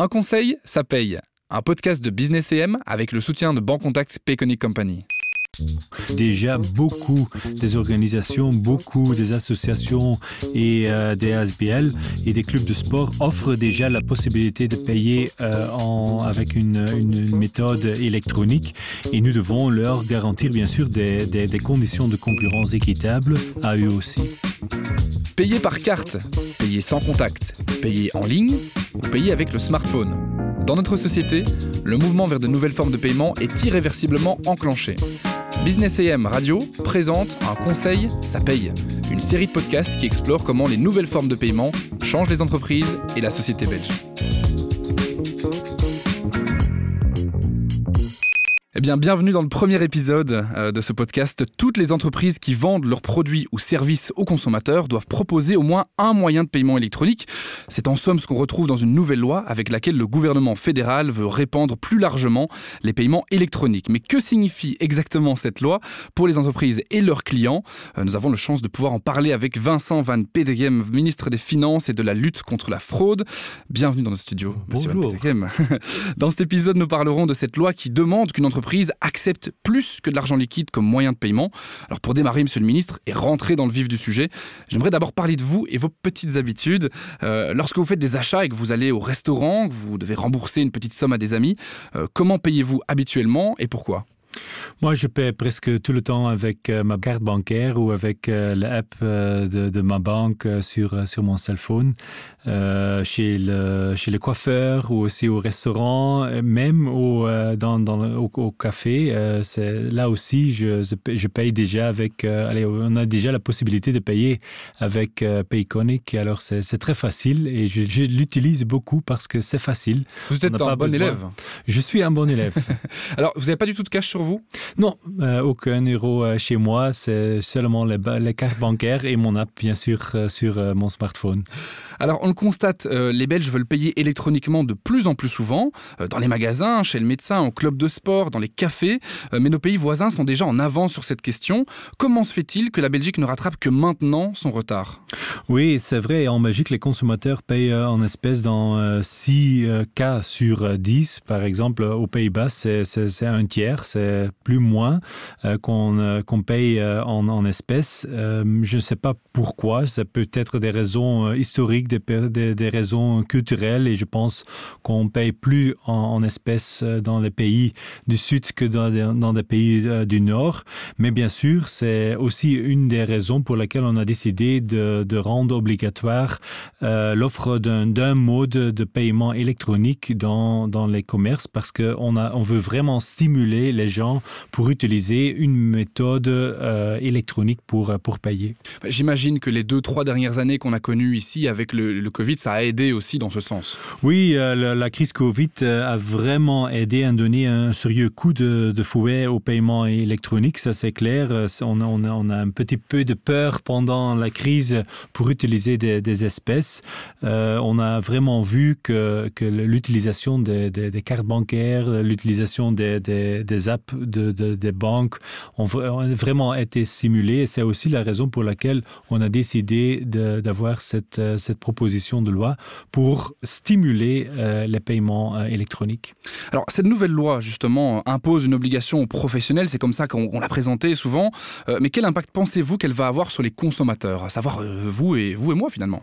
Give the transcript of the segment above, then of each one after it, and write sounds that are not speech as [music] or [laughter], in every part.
Un conseil, ça paye. Un podcast de Business EM avec le soutien de Bancontact Payconic Company. Déjà, beaucoup des organisations, beaucoup des associations et euh, des ASBL et des clubs de sport offrent déjà la possibilité de payer euh, avec une, méthode électronique et nous devons leur garantir bien sûr des conditions de concurrence équitables à eux aussi. Payer par carte, payer sans contact, payer en ligne ou payer avec le smartphone. Dans notre société, le mouvement vers de nouvelles formes de paiement est irréversiblement enclenché. Business AM Radio présente un conseil, ça paye, une série de podcasts qui explore comment les nouvelles formes de paiement changent les entreprises et la société belge. Eh bien, bienvenue dans le premier épisode euh, de ce podcast. Toutes les entreprises qui vendent leurs produits ou services aux consommateurs doivent proposer au moins un moyen de paiement électronique. C'est en somme ce qu'on retrouve dans une nouvelle loi avec laquelle le gouvernement fédéral veut répandre plus largement les paiements électroniques. Mais que signifie exactement cette loi pour les entreprises et leurs clients? Euh, Nous avons la chance de pouvoir en parler avec Vincent Van Pedegem, ministre des Finances et de la lutte contre la fraude. Bienvenue dans notre studio. Bonjour. [laughs] Dans cet épisode, nous parlerons de cette loi qui demande qu'une entreprise accepte plus que de l'argent liquide comme moyen de paiement. Alors pour démarrer, Monsieur le Ministre, et rentrer dans le vif du sujet, j'aimerais d'abord parler de vous et vos petites habitudes. Euh, lorsque vous faites des achats et que vous allez au restaurant, que vous devez rembourser une petite somme à des amis, euh, comment payez-vous habituellement et pourquoi? Moi, je paie presque tout le temps avec euh, ma carte bancaire ou avec euh, l'app euh, de, de ma banque sur, sur mon cell phone, euh, chez, le, chez le coiffeur ou aussi au restaurant, même au, dans, dans au, au café. Euh, là aussi, je, je paye déjà avec... Euh, allez, on a déjà la possibilité de payer avec Payconic. Alors, c'est très facile et je, je l'utilise beaucoup parce que c'est facile. Vous êtes un bon besoin. élève Je suis un bon élève. [laughs] Alors, vous n'avez pas du tout de cash sur vous Non, euh, aucun euro chez moi. C'est seulement les, les cartes bancaires et mon app, bien sûr, euh, sur euh, mon smartphone. Alors, on le constate, les Belges veulent payer électroniquement de plus en plus souvent, dans les magasins, chez le médecin, au club de sport, dans les cafés, mais nos pays voisins sont déjà en avance sur cette question. Comment se fait-il que la Belgique ne rattrape que maintenant son retard? Oui, c'est vrai. En Belgique, les consommateurs payent en espèces dans 6 euh, cas sur 10. Par exemple, aux Pays-Bas, c'est un tiers, c'est plus moins euh, qu'on euh, qu paye euh, en, espèces. Euh, je ne sais pas pourquoi. Ça peut être des raisons euh, historiques, des, raisons culturelles et je pense qu'on paye plus en, espèces euh, dans les pays du sud que dans, des pays euh, du nord. Mais bien sûr, c'est aussi une des raisons pour laquelle on a décidé de, rendre obligatoire euh, l'offre d'un mode de paiement électronique dans, les commerces parce qu'on on veut vraiment stimuler les gens pour utiliser une méthode euh, électronique pour, pour payer. J'imagine que les deux trois dernières années qu'on a connues ici avec le, le Covid, ça a aidé aussi dans ce sens. Oui, euh, la, la crise Covid euh, a vraiment aidé à donner un sérieux coup de, de fouet au paiement électronique, ça c'est clair. Euh, on a, on, a, on a un petit peu de peur pendant la crise pour utiliser des, des espèces. Euh, on a vraiment vu que, que l'utilisation des, des, des cartes bancaires, l'utilisation des apps de, de, des banques ont, vraiment été simulées. C'est aussi la raison pour laquelle on a décidé d'avoir cette, euh, cette proposition de loi pour stimuler euh, les paiements euh, électroniques. Alors cette nouvelle loi justement impose une obligation aux professionnels, c'est comme ça qu'on qu l'a présenté souvent. Mais quel impact pensez-vous qu'elle va avoir sur les consommateurs, à savoir vous et vous et moi finalement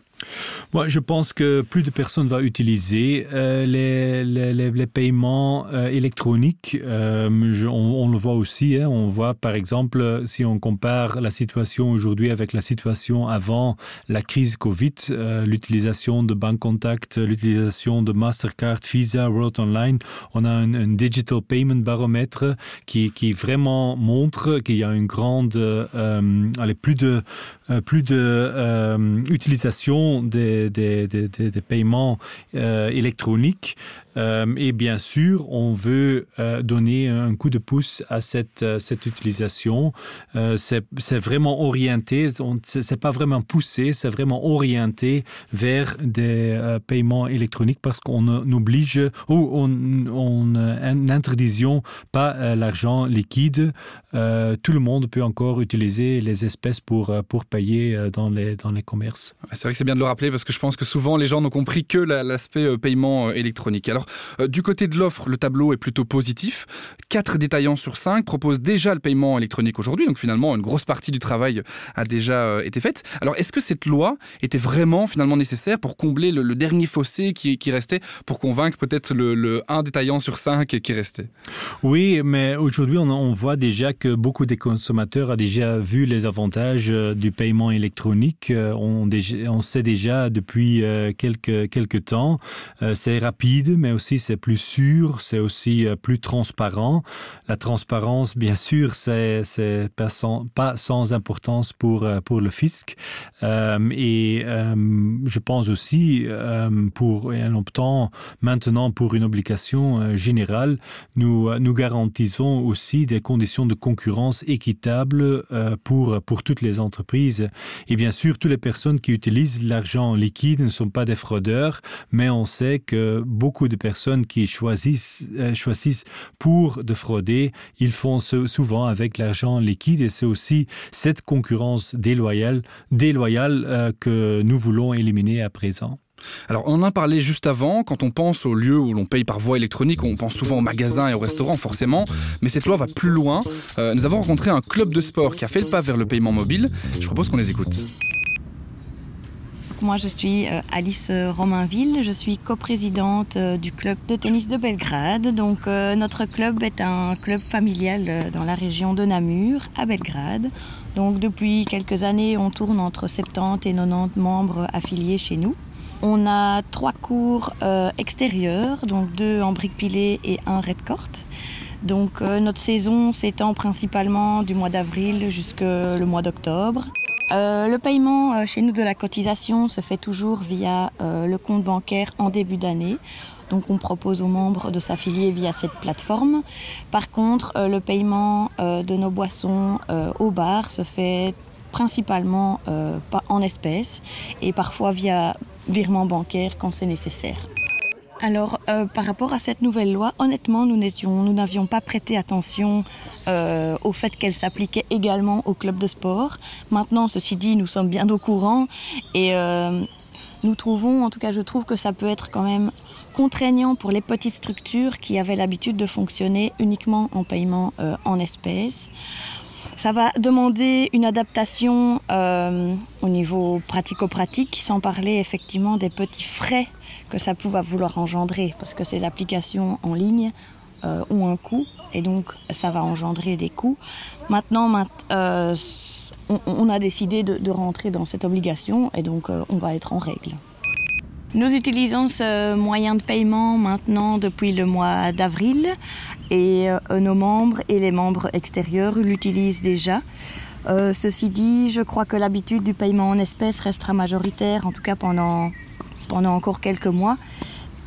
Moi je pense que plus de personnes vont utiliser euh, les, les, paiements euh, électroniques. Euh, on, le voit aussi, hein, on voit par exemple si on compare la situation aujourd'hui avec la situation avant la crise Covid, l'utilisation de banque contact, l'utilisation de Mastercard, Visa, World Online, on a un, un digital payment baromètre qui, qui vraiment montre qu'il y a une grande allez, plus de euh, plus de euh, utilisation des, des, des, des paiements euh, et bien sûr, on veut donner un coup de pouce à cette, cette utilisation. c'est vraiment orienté, c'est pas vraiment poussé, c'est vraiment orienté vers des paiements électroniques parce qu'on oblige ou on n'interdision pas l'argent liquide. tout le monde peut encore utiliser les espèces pour, pour payer dans les, dans les commerces. C'est vrai que c'est bien de le rappeler parce que je pense que souvent les gens n'ont compris que l'aspect euh, paiement euh, électronique. Alors, euh, du côté de l'offre, le tableau est plutôt positif. Quatre détaillants sur cinq proposent déjà le paiement électronique aujourd'hui. Donc finalement, une grosse partie du travail a déjà été faite. Alors, est-ce que cette loi était vraiment finalement nécessaire pour combler le, dernier fossé qui, restait, pour convaincre peut-être le, le, un détaillant sur cinq qui restait? Oui, mais aujourd'hui, on, voit déjà que beaucoup des consommateurs ont déjà vu les avantages du paiement électronique. On, sait déjà depuis euh, quelques, temps. Euh, c'est rapide, mais aussi c'est plus sûr, c'est aussi euh, plus transparent. La transparence, bien sûr, c'est pas sans, importance pour, pour le fisc. et je pense aussi, pour, en optant maintenant pour une obligation générale, nous, nous garantissons aussi des conditions de concurrence équitables pour, pour toutes les entreprises. Et bien sûr, toutes les personnes qui utilisent l'argent liquide ne sont pas des fraudeurs, mais on sait que beaucoup de personnes qui choisissent, euh, choisissent pour de frauder, ils font ce souvent avec l'argent liquide et c'est aussi cette concurrence déloyale, déloyale euh, que nous voulons éliminer à présent. Alors on en a parlé juste avant, quand on pense aux lieux où l'on paye par voie électronique, on pense souvent aux magasins et aux restaurants forcément, mais cette loi va plus loin. Euh, nous avons rencontré un club de sport qui a fait le pas vers le paiement mobile. Je propose qu'on les écoute. Moi, je suis euh, Alice Romainville, je suis coprésidente euh, du club de tennis de Belgrade. Donc, euh, notre club est un club familial dans la région de Namur, à Belgrade. Donc, depuis quelques années, on tourne entre 70 et 90 membres affiliés chez nous. On a trois cours extérieurs, donc deux en briques pilées et un red court. Donc, notre saison s'étend principalement du mois d'avril jusqu'au mois d'octobre. Euh, le paiement euh, chez nous de la cotisation se fait toujours via euh, le compte bancaire en début d'année. Donc on propose aux membres de s'affilier via cette plateforme. Par contre, le paiement de nos boissons au bar se fait principalement en espèces et parfois via virement bancaire quand c'est nécessaire. Alors, euh, par rapport à cette nouvelle loi, honnêtement, nous n'avions pas prêté attention euh, au fait qu'elle s'appliquait également au club de sport. Maintenant, ceci dit, nous sommes bien au courant et euh, nous trouvons, en tout cas je trouve que ça peut être quand même contraignant pour les petites structures qui avaient l'habitude de fonctionner uniquement en paiement en espèces. Ça va demander une adaptation au niveau pratico-pratique, sans parler effectivement des petits frais que ça pouvait vouloir engendrer parce que ces applications en ligne euh, ont un coût et donc ça va engendrer des coûts. Maintenant euh, on, a décidé de, rentrer dans cette obligation et donc euh, on va être en règle. Nous utilisons ce moyen de paiement maintenant depuis le mois d'avril et nos membres et les membres extérieurs l'utilisent déjà. Ceci dit je crois que l'habitude du paiement en espèces restera majoritaire en tout cas pendant pendant encore quelques mois.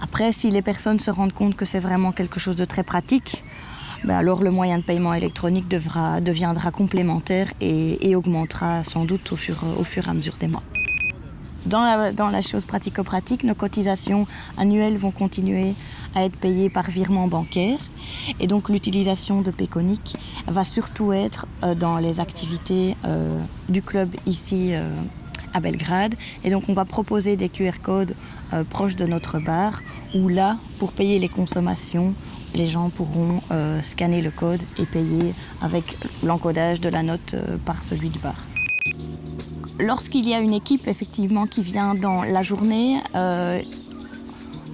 Après, si les personnes se rendent compte que c'est vraiment quelque chose de très pratique, ben alors le moyen de paiement électronique devra, deviendra complémentaire et, augmentera sans doute au fur, au fur et à mesure des mois. Dans la, dans la chose pratico-pratique, nos cotisations annuelles vont continuer à être payées par virement bancaire et donc l'utilisation de Péconique va surtout être euh, dans les activités euh, du club ici euh, à Belgrade et donc on va proposer des QR codes euh, proches de notre bar où là pour payer les consommations les gens pourront euh, scanner le code et payer avec l'encodage de la note euh, par celui du bar. Lorsqu'il y a une équipe effectivement qui vient dans la journée,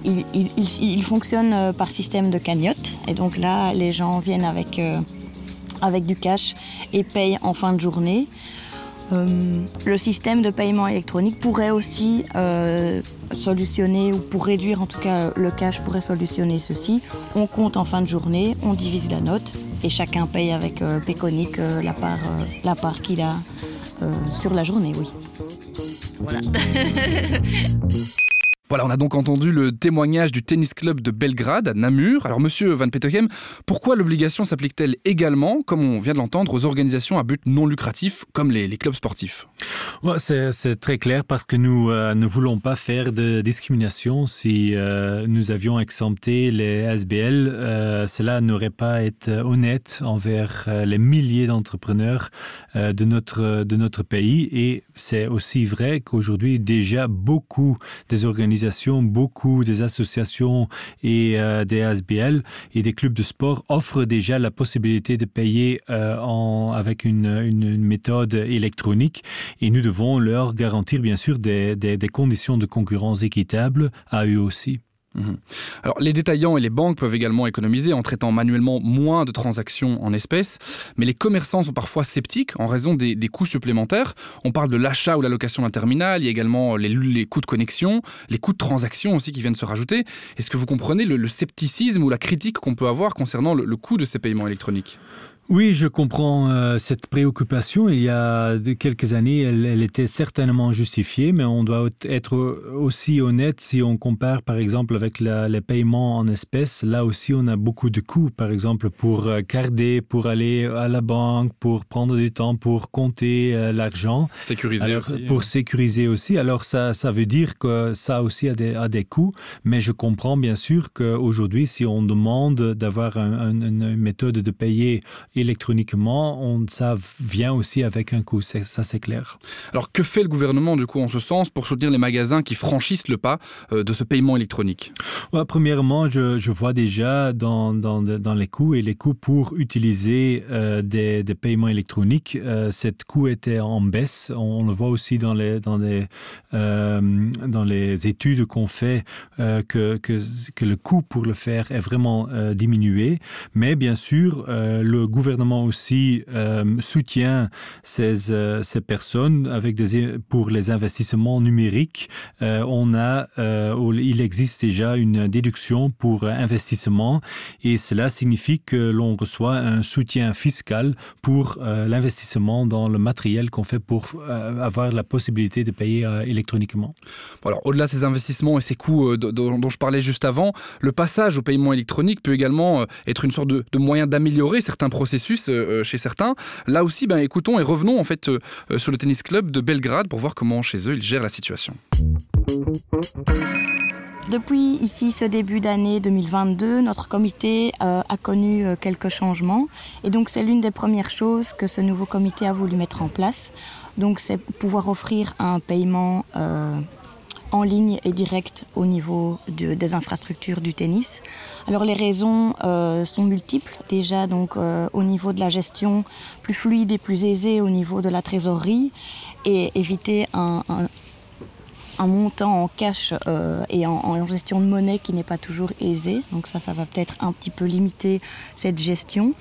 il, fonctionne par système de cagnotte et donc là les gens viennent avec, avec du cash et payent en fin de journée. Euh, le système de paiement électronique pourrait aussi euh, solutionner ou pour réduire en tout cas le cash pourrait solutionner ceci. On compte en fin de journée on divise la note et chacun paye avec euh, péconique euh, la part euh, part qu'il a sur la journée oui. Voilà [laughs] Voilà, on a donc entendu le témoignage du tennis club de Belgrade à Namur. Alors, monsieur Van Peteghem, pourquoi l'obligation s'applique-t-elle également, comme on vient de l'entendre, aux organisations à but non lucratif, comme les, clubs sportifs? C'est très clair parce que nous euh, ne voulons pas faire de discrimination. Si euh, nous avions exempté les SBL, euh, cela n'aurait pas été honnête envers les milliers d'entrepreneurs de, notre, de notre pays. Et c'est aussi vrai qu'aujourd'hui, déjà beaucoup des organisations beaucoup des associations et euh, des ASBL et des clubs de sport offrent déjà la possibilité de payer euh, en, avec une, une, une méthode électronique et nous devons leur garantir bien sûr des, des, des conditions de concurrence équitables à eux aussi. Alors, les détaillants et les banques peuvent également économiser en traitant manuellement moins de transactions en espèces, mais les commerçants sont parfois sceptiques en raison des, coûts supplémentaires. On parle de l'achat ou la location d'un terminal, il y a également les, coûts de connexion, les coûts de transaction aussi qui viennent se rajouter. Est-ce que vous comprenez le, scepticisme ou la critique qu'on peut avoir concernant le coût de ces paiements électroniques? Oui, je comprends euh, cette préoccupation. Il y a quelques années, elle, elle était certainement justifiée, mais on doit être aussi honnête si on compare par exemple avec la, les paiements en espèces. Là aussi, on a beaucoup de coûts, par exemple pour garder, pour aller à la banque, pour prendre du temps, pour compter euh, l'argent. Sécuriser aussi. Pour sécuriser aussi. Alors ça, ça veut dire que ça aussi a des, a des coûts, mais je comprends bien sûr qu'aujourd'hui, si on demande d'avoir un, un, une méthode de payer électroniquement, on ça vient aussi avec un coût, ça c'est clair. Alors que fait le gouvernement du coup en ce sens pour soutenir les magasins qui franchissent le pas euh, de ce paiement électronique? Ouais, Premièrement, je, je vois déjà dans, dans, dans les coûts et les coûts pour utiliser euh, des, des paiements électroniques, euh, cette coût était en baisse. On, on le voit aussi dans les, dans les, euh, dans les études qu'on fait que, que, que le coût pour le faire est vraiment diminué. Mais bien sûr, le gouvernement gouvernement aussi euh, soutient ces, euh, ces personnes avec des pour les investissements numériques. Euh, on a euh, il existe déjà une déduction pour investissement et cela signifie que l'on reçoit un soutien fiscal pour euh, l'investissement dans le matériel qu'on fait pour euh, avoir la possibilité de payer électroniquement. Voilà au delà de ces investissements et ces coûts dont, dont je parlais juste avant le passage au paiement électronique peut également être une sorte de, de moyen d'améliorer certains processus processus euh, chez certains. Là aussi, ben, écoutons et revenons en fait euh, sur le tennis club de Belgrade pour voir comment chez eux ils gèrent la situation. Depuis ici ce début d'année 2022, notre comité euh, a connu euh, quelques changements et donc c'est l'une des premières choses que ce nouveau comité a voulu mettre en place. Donc c'est pouvoir offrir un paiement euh, en ligne et direct au niveau de, des infrastructures du tennis. Alors les raisons euh, sont multiples. Déjà donc euh, au niveau de la gestion plus fluide et plus aisée au niveau de la trésorerie et éviter un, montant en cash euh, et en, gestion de monnaie qui n'est pas toujours aisé. Donc ça ça va peut-être un petit peu limiter cette gestion.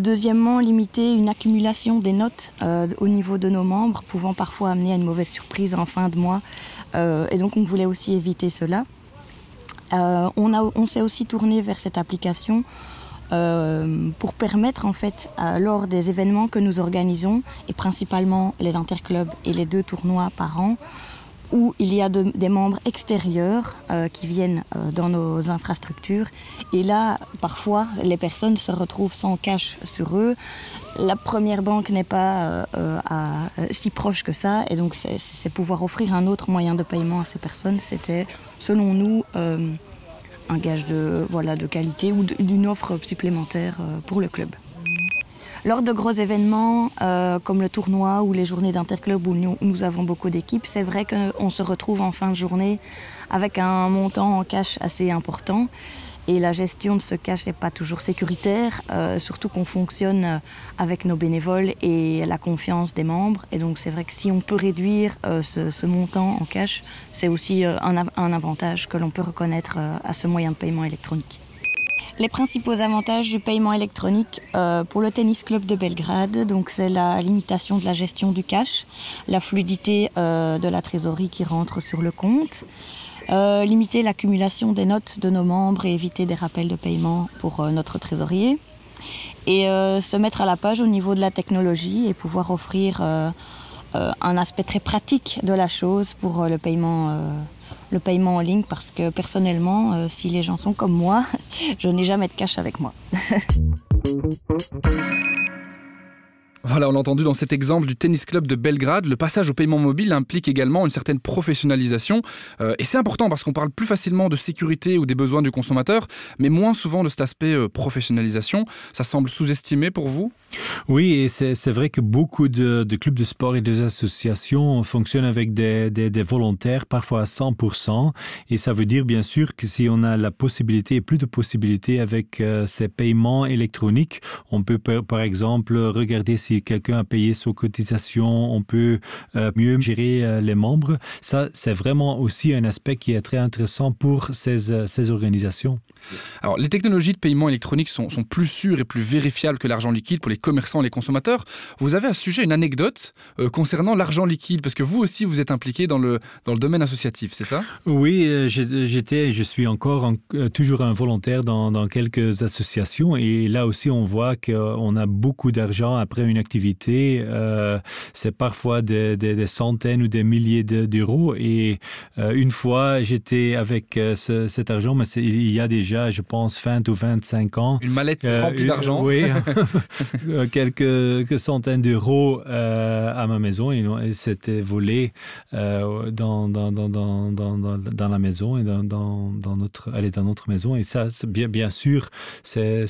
Deuxièmement limiter une accumulation des notes au niveau de nos membres pouvant parfois amener à une mauvaise surprise en fin de mois et donc on voulait aussi éviter cela. Euh, on s'est aussi tourné vers cette application euh, pour permettre en fait lors des événements que nous organisons et principalement les interclubs et les deux tournois par an euh, où il y a de, des membres extérieurs euh, qui viennent euh, dans nos infrastructures. Et là parfois les personnes se retrouvent sans cash sur eux. La première banque n'est pas euh, si proche que ça. Et donc c'est pouvoir offrir un autre moyen de paiement à ces personnes. C'était selon nous un gage de voilà de qualité ou d'une offre supplémentaire pour le club Lors de gros événements euh, comme le tournoi ou les journées d'interclub où nous, avons beaucoup d'équipes, c'est vrai qu'on se retrouve en fin de journée avec un montant en cash assez important et la gestion de ce cash n'est pas toujours sécuritaire, euh, surtout qu'on fonctionne avec nos bénévoles et la confiance des membres. Et donc c'est vrai que si on peut réduire euh, ce, montant en cash, c'est aussi un, avantage que l'on peut reconnaître à ce moyen de paiement électronique. Les principaux avantages du paiement électronique euh, pour le tennis club de Belgrade, donc c'est la limitation de la gestion du cash, la fluidité euh, de la trésorerie qui rentre sur le compte, euh, limiter l'accumulation des notes de nos membres et éviter des rappels de paiement pour notre trésorier et se mettre à la page au niveau de la technologie et pouvoir offrir un aspect très pratique de la chose pour le paiement le paiement en ligne parce que personnellement, euh, si les gens sont comme moi, [laughs] je n'ai jamais de cash avec moi. [laughs] Voilà, on l'a entendu dans cet exemple du tennis club de Belgrade, le passage au paiement mobile implique également une certaine professionnalisation. Euh, et c'est important parce qu'on parle plus facilement de sécurité ou des besoins du consommateur, mais moins souvent de cet aspect euh, professionnalisation. Ça semble sous-estimé pour vous? Oui, et c'est vrai que beaucoup de, clubs de sport et des associations fonctionnent avec des, volontaires, parfois à 100%. Et ça veut dire bien sûr que si on a la possibilité et plus de possibilités avec euh, ces paiements électroniques, on peut par exemple regarder si quelqu'un a payé son cotisation, on peut euh, mieux gérer euh, les membres. Ça, c'est vraiment aussi un aspect qui est très intéressant pour ces, euh, ces organisations. Alors, les technologies de paiement électronique sont, plus sûres et plus vérifiables que l'argent liquide pour les commerçants et les consommateurs. Vous avez à ce sujet une anecdote euh, concernant l'argent liquide, parce que vous aussi, vous êtes impliqué dans le, dans le domaine associatif, c'est ça? Oui, euh, j'étais je suis encore en, euh, toujours un volontaire dans, quelques associations, et là aussi, on voit qu'on a beaucoup d'argent après une activité. Euh, c'est parfois des, des, des centaines ou des milliers d'euros, et euh, une fois, j'étais avec euh, ce, cet argent, mais il y a déjà déjà je pense 20 ou 25 ans. Une mallette euh, remplie d'argent. oui. [laughs] Quelques, quelques centaines d'euros euh, à ma maison. Et, et c'était volé euh, dans, dans, dans, dans, dans, la maison et dans, dans, dans notre aller dans notre maison. Et ça bien bien sûr c'est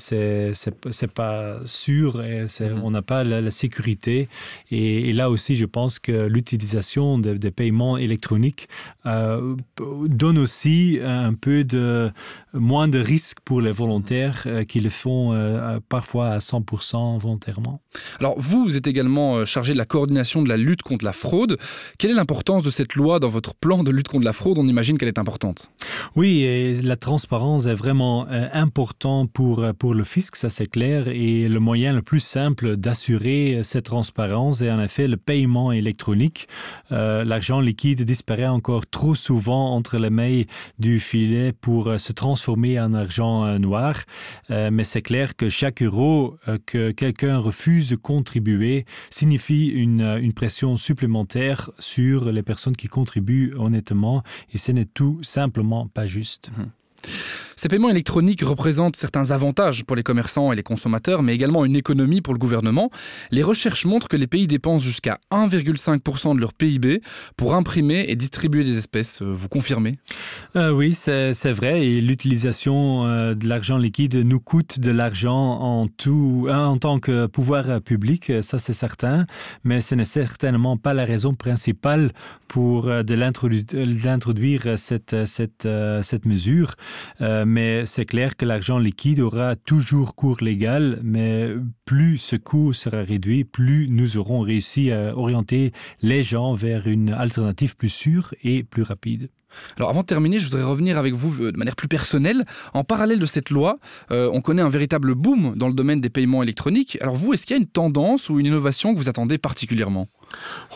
pas sûr et mm -hmm. on n'a pas la, la sécurité. Et, et là aussi je pense que l'utilisation de, des paiements électroniques euh, donne aussi un peu de moins de risques pour les volontaires euh, qui le font euh, parfois à 100% volontairement. Alors vous, vous êtes également euh, chargé de la coordination de la lutte contre la fraude. Quelle est l'importance de cette loi dans votre plan de lutte contre la fraude? On imagine qu'elle est importante. Oui, et la transparence est vraiment euh, important pour, euh, pour le fisc, ça c'est clair, et le moyen le plus simple d'assurer cette transparence est en effet le paiement électronique. Euh, L'argent liquide disparaît encore trop souvent entre les mailles du filet pour euh, se transformer en argent euh, noir, euh, mais c'est clair que chaque euro euh, que quelqu'un refuse de contribuer signifie une, pression supplémentaire sur les personnes qui contribuent honnêtement, et ce n'est tout simplement pas juste. Mmh. Ces paiements électroniques représentent certains avantages pour les commerçants et les consommateurs, mais également une économie pour le gouvernement. Les recherches montrent que les pays dépensent jusqu'à 1,5% de leur PIB pour imprimer et distribuer des espèces. Euh, vous confirmez? Euh, Oui, c'est vrai. Et l'utilisation euh, de l'argent liquide nous coûte de l'argent en en tant que pouvoir public, ça c'est certain, mais ce n'est certainement pas la raison principale pour euh, de l'introduire cette, mesure. Mais c'est clair que l'argent liquide aura toujours cours légal, mais plus ce coût sera réduit, plus nous aurons réussi à orienter les gens vers une alternative plus sûre et plus rapide. Alors avant de terminer, je voudrais revenir avec vous euh, de manière plus personnelle. En parallèle de cette loi, euh, on connaît un véritable boom dans le domaine des paiements électroniques. Alors vous, est-ce qu'il y a une tendance ou une innovation que vous attendez particulièrement?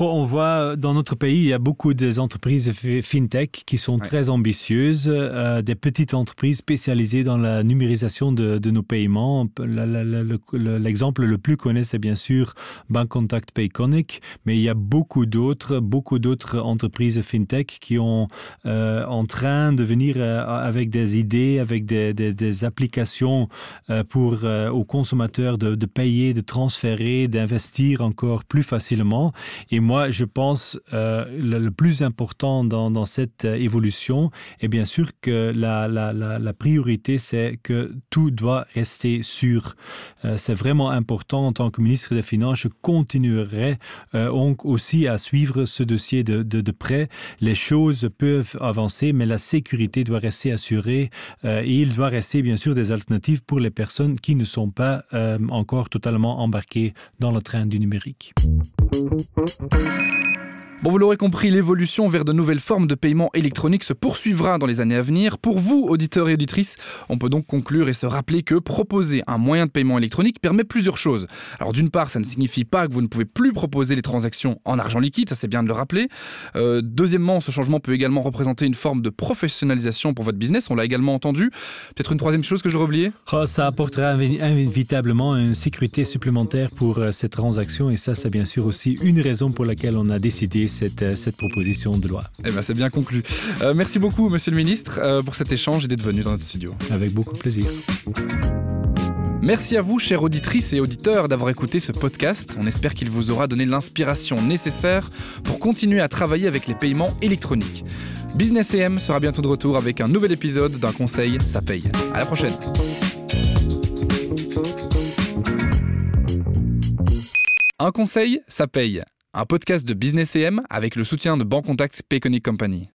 On voit euh, dans notre pays, il y a beaucoup des entreprises fintech qui sont ouais. très ambitieuses, euh, des petites entreprises spécialisées dans la numérisation de, de nos paiements. L'exemple le, plus connu, c'est bien sûr Bank Contact Payconic, mais il y a beaucoup d'autres, beaucoup d'autres entreprises fintech qui ont euh, en train de venir euh, avec des idées, avec des, des, des applications pour aux consommateurs de, de payer, de transférer, d'investir encore plus facilement. Et moi, je pense euh, le, plus important dans, cette euh, évolution est bien sûr que la, priorité, c'est que tout doit rester sûr. Euh, c'est vraiment important en tant que ministre des Finances, je continuerai euh, donc aussi à suivre ce dossier de, près. Les choses peuvent avancer, mais la sécurité doit rester assurée et il doit rester bien sûr des alternatives pour les personnes qui ne sont pas encore totalement embarquées dans le train du numérique. Mm-hmm. Bon, vous l'aurez compris, l'évolution vers de nouvelles formes de paiement électronique se poursuivra dans les années à venir. Pour vous, auditeurs et auditrices, on peut donc conclure et se rappeler que proposer un moyen de paiement électronique permet plusieurs choses. Alors d'une part, ça ne signifie pas que vous ne pouvez plus proposer les transactions en argent liquide, ça c'est bien de le rappeler. Euh, deuxièmement, ce changement peut également représenter une forme de professionnalisation pour votre business, on l'a également entendu. Peut-être une troisième chose que je oublié oh, Ça apportera inévitablement une sécurité supplémentaire pour euh, ces transactions et ça c'est bien sûr aussi une raison pour laquelle on a décidé appuyer cette, cette proposition de loi. Eh ben, c'est bien conclu. merci beaucoup, monsieur le ministre, pour cet échange et d'être venu dans notre studio. Avec beaucoup de plaisir. Merci à vous, chères auditrices et auditeurs, d'avoir écouté ce podcast. On espère qu'il vous aura donné l'inspiration nécessaire pour continuer à travailler avec les paiements électroniques. Business EM sera bientôt de retour avec un nouvel épisode d'un conseil, ça paye. À la prochaine. Un conseil, ça paye. Un podcast de Business EM avec le soutien de Bancontact Payconic Company.